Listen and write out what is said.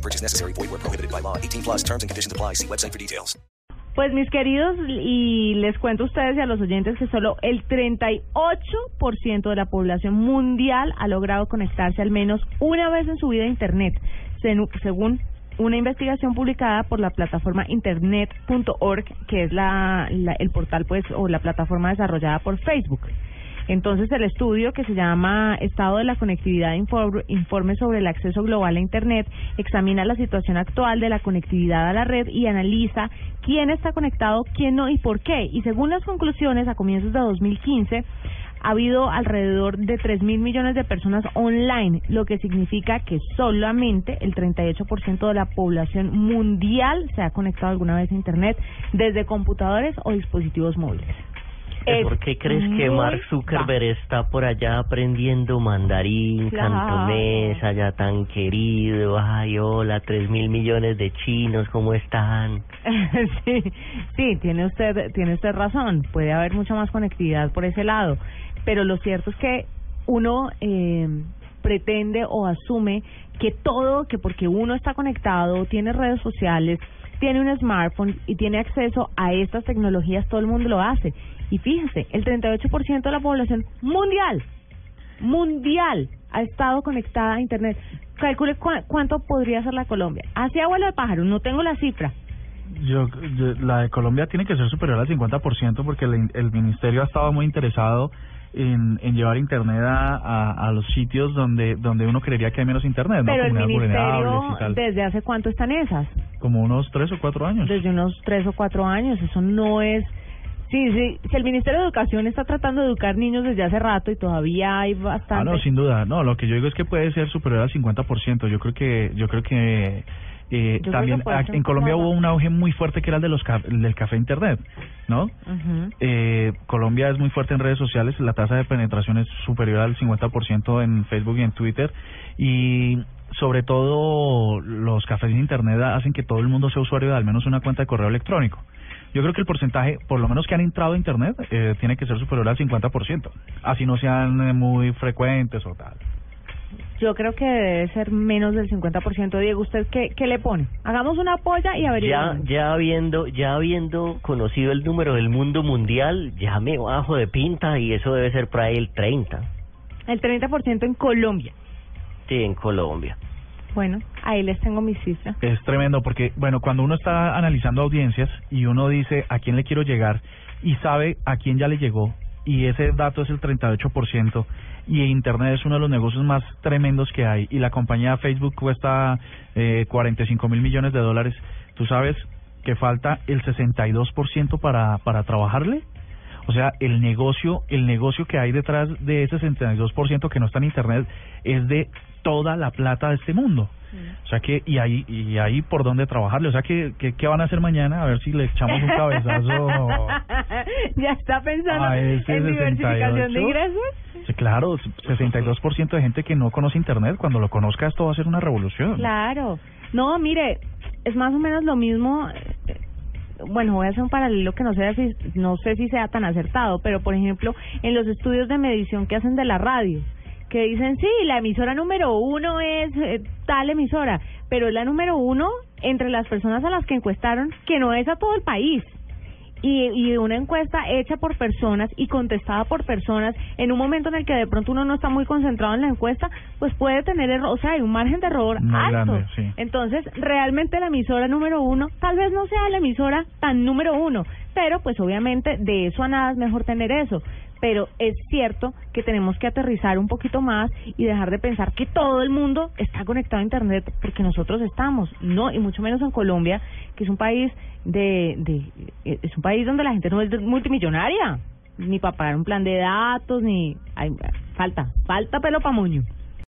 No purchase necessary. Void where prohibited by law. 18 plus terms and conditions apply. See website for details. Pues mis queridos, y les cuento a ustedes y a los oyentes que solo el 38% de la población mundial ha logrado conectarse al menos una vez en su vida a Internet, según una investigación publicada por la plataforma internet.org, que es la, la, el portal pues o la plataforma desarrollada por Facebook. Entonces el estudio que se llama Estado de la Conectividad Informe sobre el Acceso Global a Internet examina la situación actual de la conectividad a la red y analiza quién está conectado, quién no y por qué. Y según las conclusiones, a comienzos de 2015, ha habido alrededor de 3 mil millones de personas online, lo que significa que solamente el 38% de la población mundial se ha conectado alguna vez a Internet desde computadores o dispositivos móviles. ¿Por qué crees que Mark Zuckerberg está por allá aprendiendo mandarín, cantonés, allá tan querido? Ay, hola, tres mil millones de chinos, ¿cómo están? sí, sí, tiene usted, tiene usted razón. Puede haber mucha más conectividad por ese lado, pero lo cierto es que uno eh, pretende o asume que todo, que porque uno está conectado, tiene redes sociales, tiene un smartphone y tiene acceso a estas tecnologías, todo el mundo lo hace. Y fíjense, el 38% de la población mundial, mundial, ha estado conectada a Internet. Calcule cuánto podría ser la Colombia. Hacia abuelo de pájaro, no tengo la cifra. Yo, la de Colombia tiene que ser superior al 50% porque el, el ministerio ha estado muy interesado en, en llevar internet a, a, los sitios donde donde uno creería que hay menos internet, Pero el ministerio, ¿desde hace cuánto están esas? Como unos tres o cuatro años. Desde unos tres o cuatro años, eso no es Sí, sí, si el Ministerio de Educación está tratando de educar niños desde hace rato y todavía hay bastante... Ah, no, sin duda. No, lo que yo digo es que puede ser superior al 50%. Yo creo que yo creo que eh, también en Colombia hubo un auge muy fuerte que era el de los del café internet, ¿no? eh, Colombia es muy fuerte en redes sociales, la tasa de penetración es superior al 50% en Facebook y en Twitter y sobre todo los cafés de internet hacen que todo el mundo sea usuario de al menos una cuenta de correo electrónico. Yo creo que el porcentaje, por lo menos que han entrado a Internet, eh, tiene que ser superior al 50%, así no sean eh, muy frecuentes o tal. Yo creo que debe ser menos del 50%. Diego, ¿usted qué, qué le pone? Hagamos una polla y averiguamos. Ya, ya, habiendo, ya habiendo conocido el número del mundo mundial, ya me bajo de pinta y eso debe ser por ahí el 30. El 30% en Colombia. Sí, en Colombia. Bueno, ahí les tengo mi cifra. Es tremendo porque, bueno, cuando uno está analizando audiencias y uno dice a quién le quiero llegar y sabe a quién ya le llegó y ese dato es el 38% y Internet es uno de los negocios más tremendos que hay y la compañía Facebook cuesta eh, 45 mil millones de dólares, tú sabes que falta el 62% para, para trabajarle. O sea, el negocio, el negocio que hay detrás de ese 62% que no está en Internet es de toda la plata de este mundo. O sea que, y ahí, y ahí por dónde trabajarle. O sea que, que, ¿qué van a hacer mañana? A ver si le echamos un cabezazo. ¿Ya está pensando en diversificación de ingresos? Sí, claro, 62% de gente que no conoce Internet. Cuando lo conozca, esto va a ser una revolución. Claro. No, mire, es más o menos lo mismo. Bueno, voy a hacer un paralelo que no sé si, no sé si sea tan acertado, pero por ejemplo, en los estudios de medición que hacen de la radio que dicen, sí, la emisora número uno es eh, tal emisora, pero es la número uno entre las personas a las que encuestaron, que no es a todo el país. Y, y una encuesta hecha por personas y contestada por personas en un momento en el que de pronto uno no está muy concentrado en la encuesta, pues puede tener error, o sea, hay un margen de error alto. Entonces, realmente la emisora número uno tal vez no sea la emisora tan número uno, pero pues obviamente de eso a nada es mejor tener eso pero es cierto que tenemos que aterrizar un poquito más y dejar de pensar que todo el mundo está conectado a internet porque nosotros estamos, no y mucho menos en Colombia, que es un país de, de es un país donde la gente no es multimillonaria, ni para pagar un plan de datos ni falta, falta pelo pa' moño.